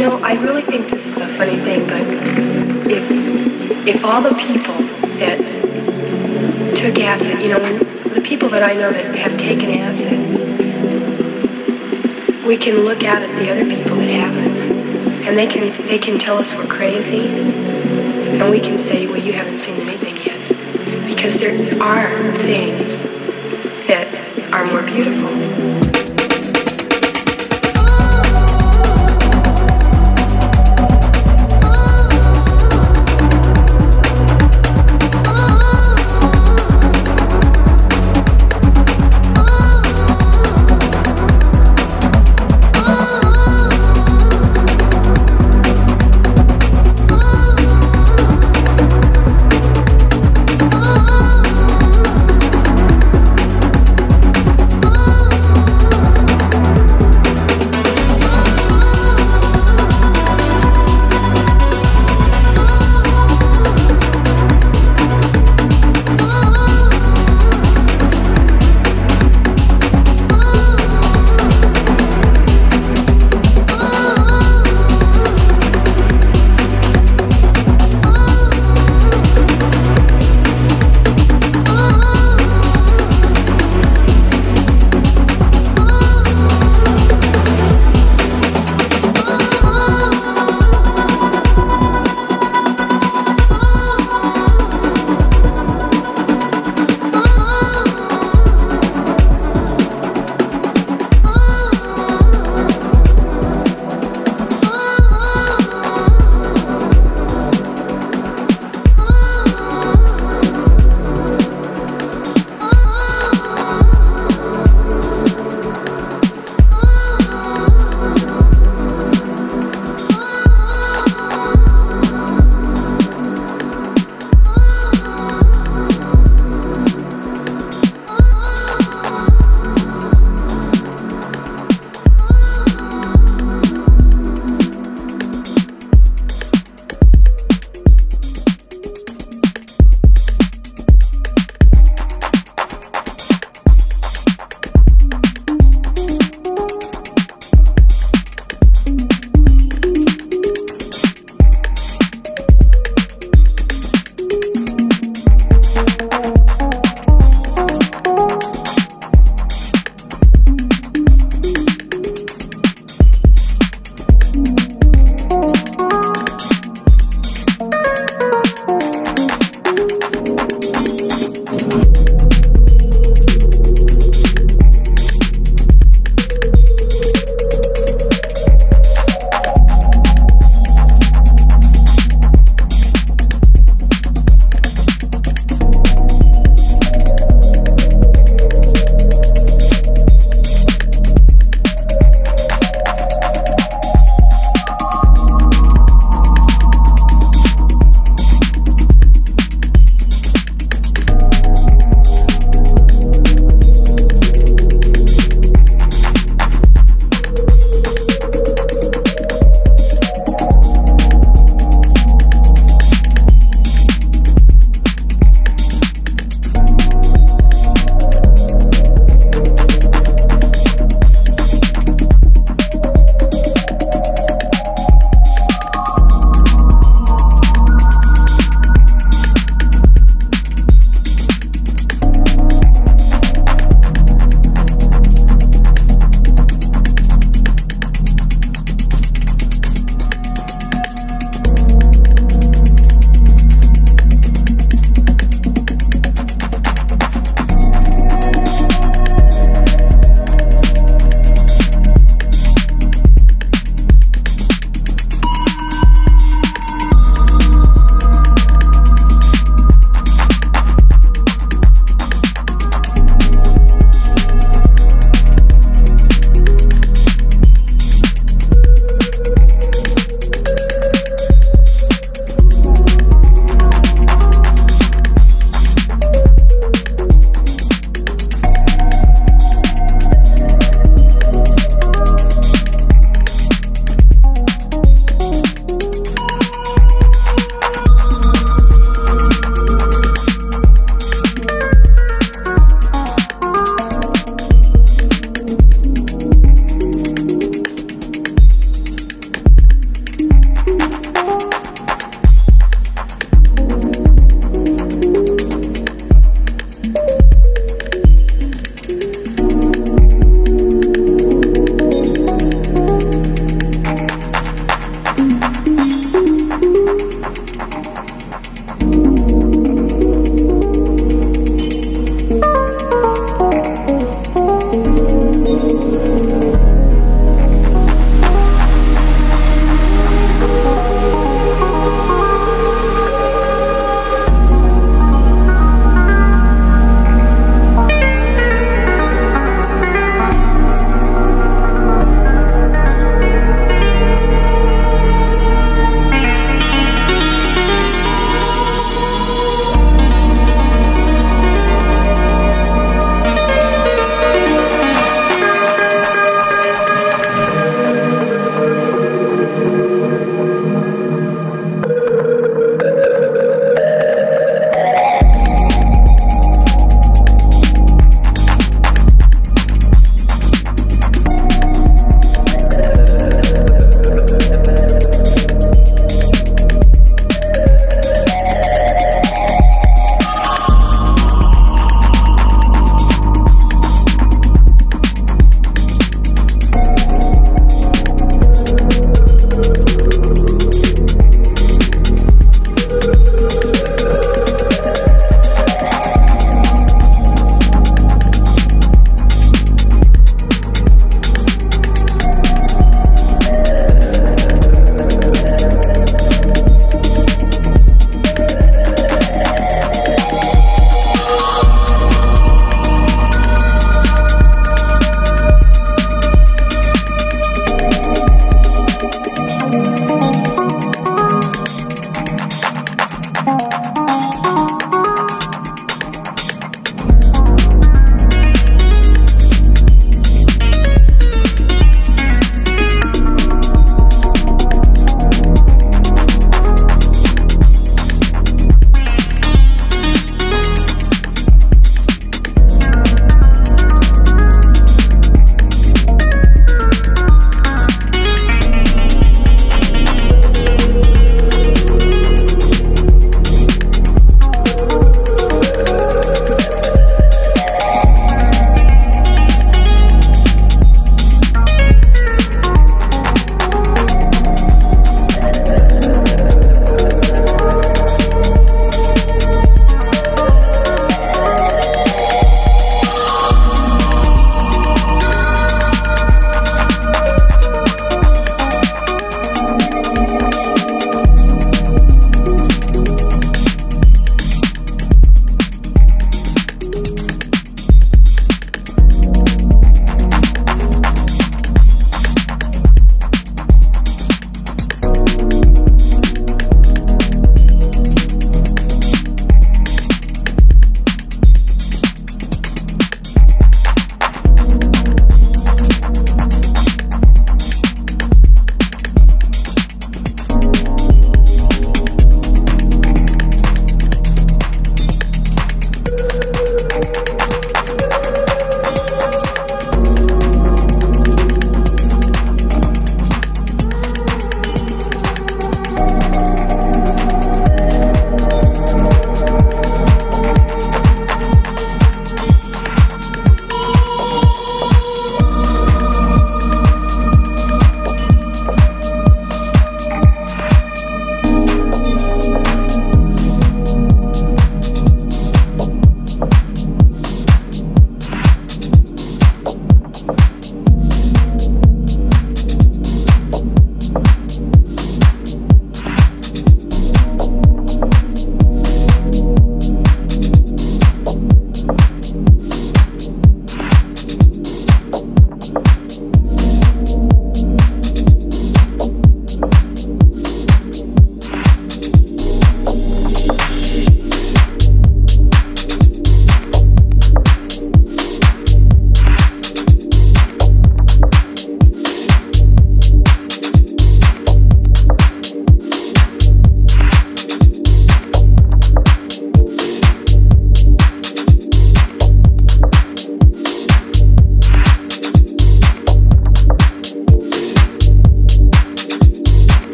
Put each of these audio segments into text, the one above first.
know, I really think this is a funny thing, but if if all the people that took acid, you know, the people that I know that have taken acid, we can look out at the other people that haven't, and they can they can tell us we're crazy, and we can say, well, you haven't seen anything yet, because there are things that are more beautiful.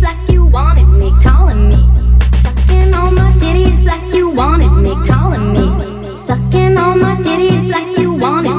like you wanted me, calling me. Sucking on my titties like you wanted me, calling me. Sucking on my titties like you wanted me.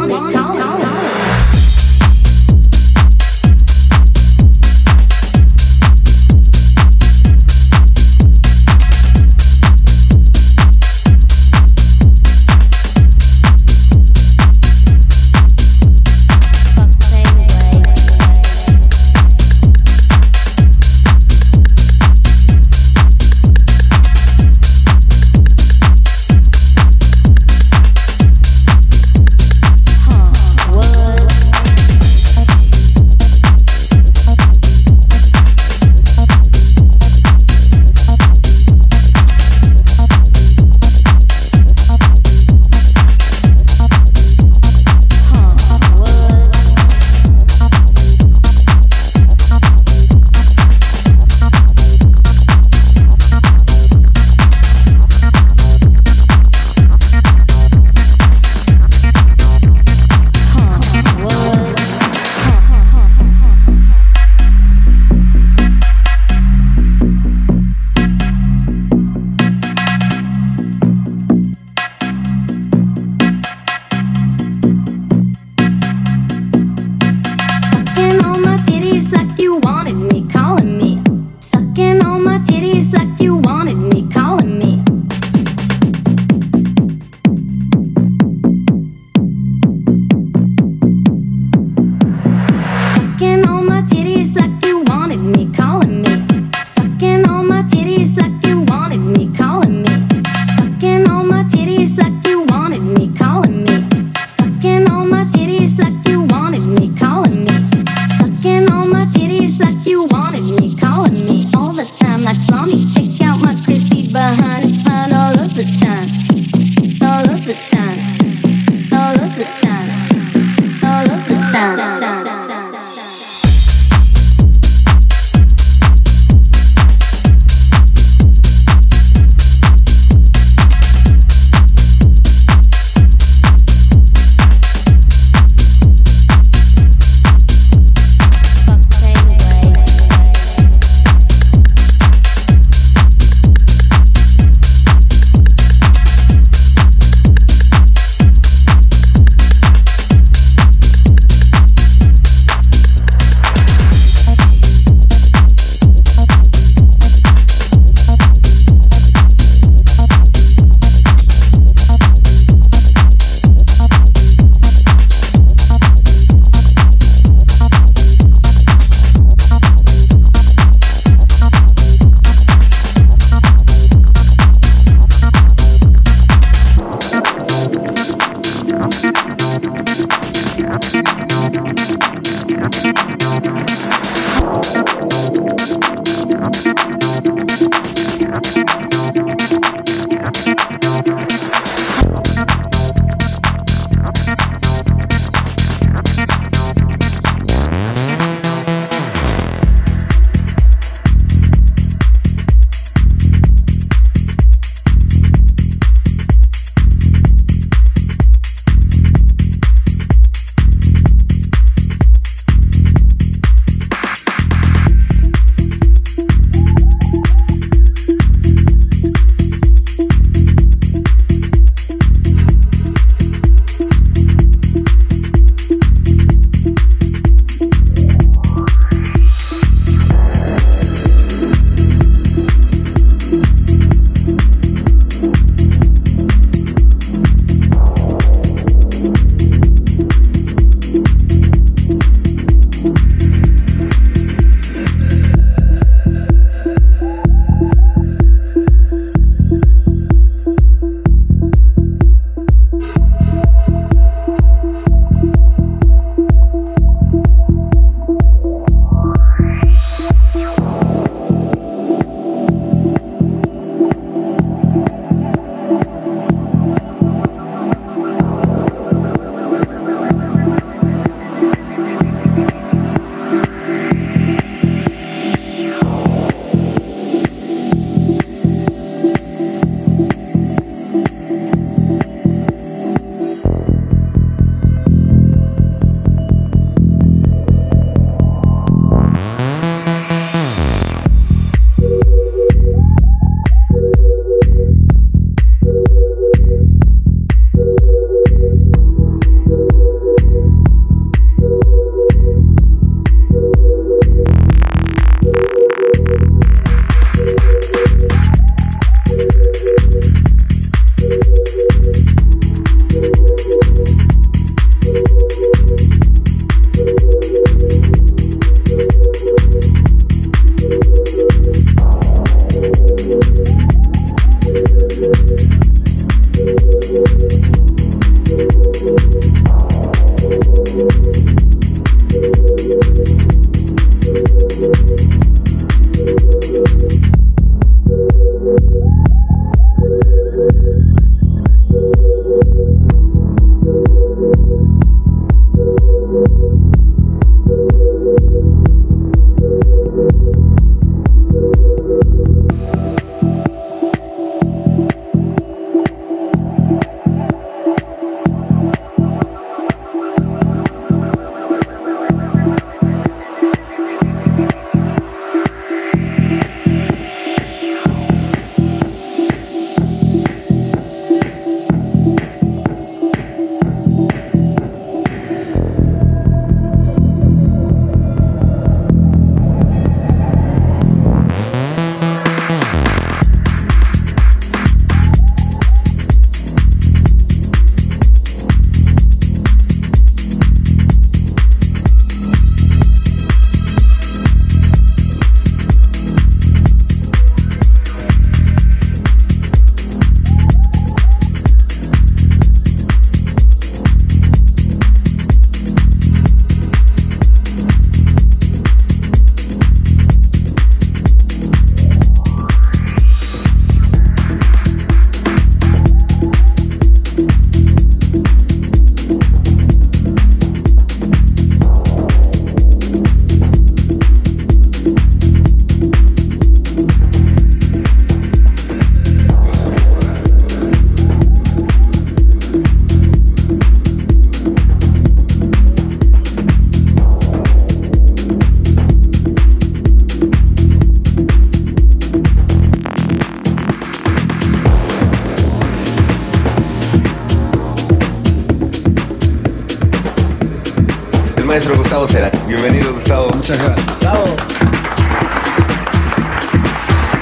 Maestro Gustavo Cera. Bienvenido, Gustavo. Muchas gracias. Gustavo.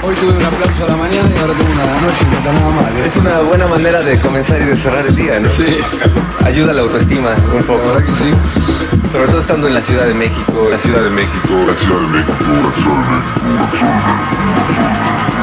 Hoy tuve un aplauso a la mañana y ahora tengo una a la noche, no está nada mal. ¿eh? Es una buena manera de comenzar y de cerrar el día, ¿no? Sí. Ayuda a la autoestima un poco. La verdad que sí. Sobre todo estando en la Ciudad de México, la Ciudad de México, la Ciudad de México, la Ciudad de México. sentí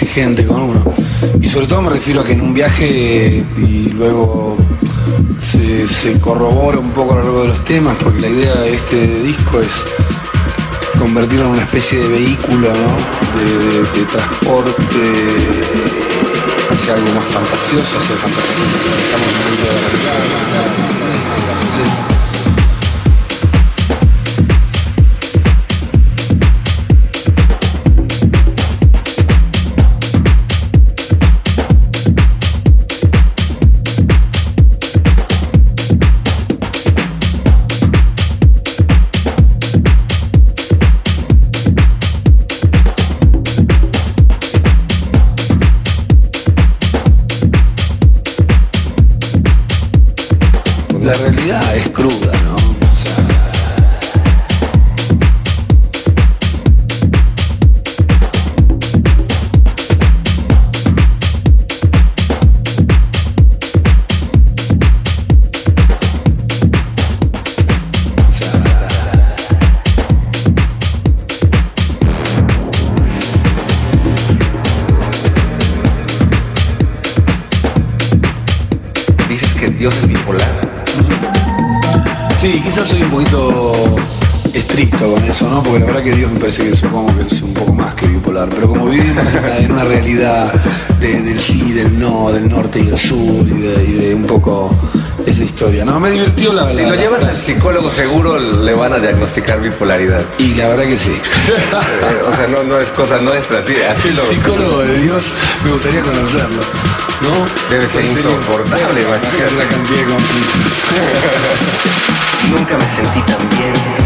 exigente con uno. Y sobre todo me refiero a que en un viaje y luego se, corrobora un poco a lo largo de los temas, porque la idea de este disco es convertirlo en una especie de vehículo. De, transporte hacia algo más fantasioso, hacia fantasía. A diagnosticar bipolaridad. Y la verdad que sí. Eh, o sea, no, no es cosa nuestra, así, así El psicólogo de Dios me gustaría conocerlo. ¿No? Debe ser insoportable, imagínate. la cantidad de conflictos. Nunca me sentí tan bien.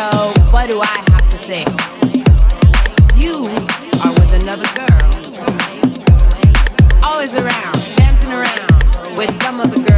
So, what do I have to think? You are with another girl. Always around, dancing around with some other girl.